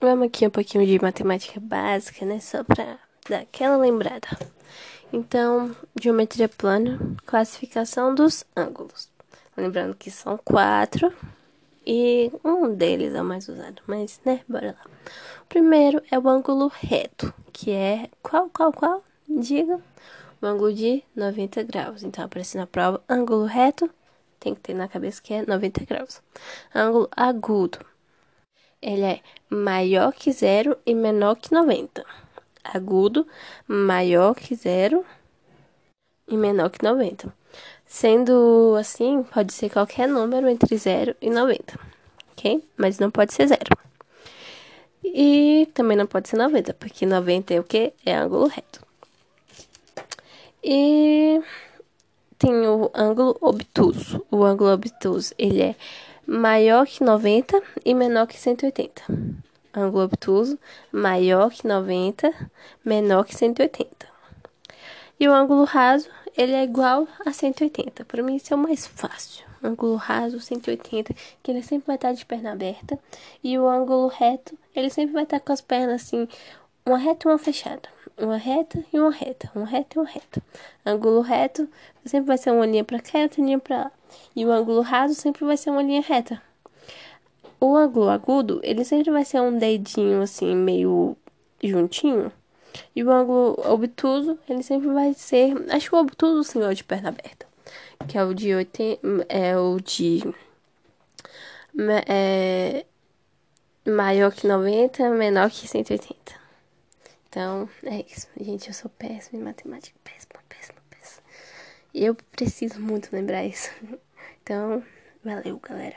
Vamos aqui um pouquinho de matemática básica, né? Só pra dar aquela lembrada. Então, geometria plana, classificação dos ângulos. Lembrando que são quatro e um deles é o mais usado, mas, né, bora lá. O primeiro é o ângulo reto, que é qual, qual, qual? Diga. O ângulo de 90 graus. Então, aparece na prova, ângulo reto, tem que ter na cabeça que é 90 graus. Ângulo agudo. Ele é maior que zero e menor que 90. Agudo, maior que zero e menor que 90. Sendo assim, pode ser qualquer número entre 0 e 90, ok? Mas não pode ser zero. E também não pode ser 90, porque 90 é o que? É ângulo reto. E tem o ângulo obtuso. O ângulo obtuso, ele é maior que 90 e menor que 180. Ângulo obtuso, maior que 90, menor que 180. E o ângulo raso, ele é igual a 180. Para mim, isso é o mais fácil. Ângulo raso, 180, que ele sempre vai estar de perna aberta. E o ângulo reto, ele sempre vai estar com as pernas assim, uma reta e uma fechada. Uma reta e uma reta. Uma reta e uma reta. Ângulo reto sempre vai ser uma linha para cá e outra linha para lá. E o ângulo raso sempre vai ser uma linha reta. O ângulo agudo, ele sempre vai ser um dedinho assim, meio juntinho. E o ângulo obtuso, ele sempre vai ser. Acho que o obtuso sim é o de perna aberta. Que é o de 80. É o de. É, maior que 90, menor que 180. Então, é isso. Gente, eu sou péssima em matemática. Péssima, péssima, eu preciso muito lembrar isso. Então, valeu, galera.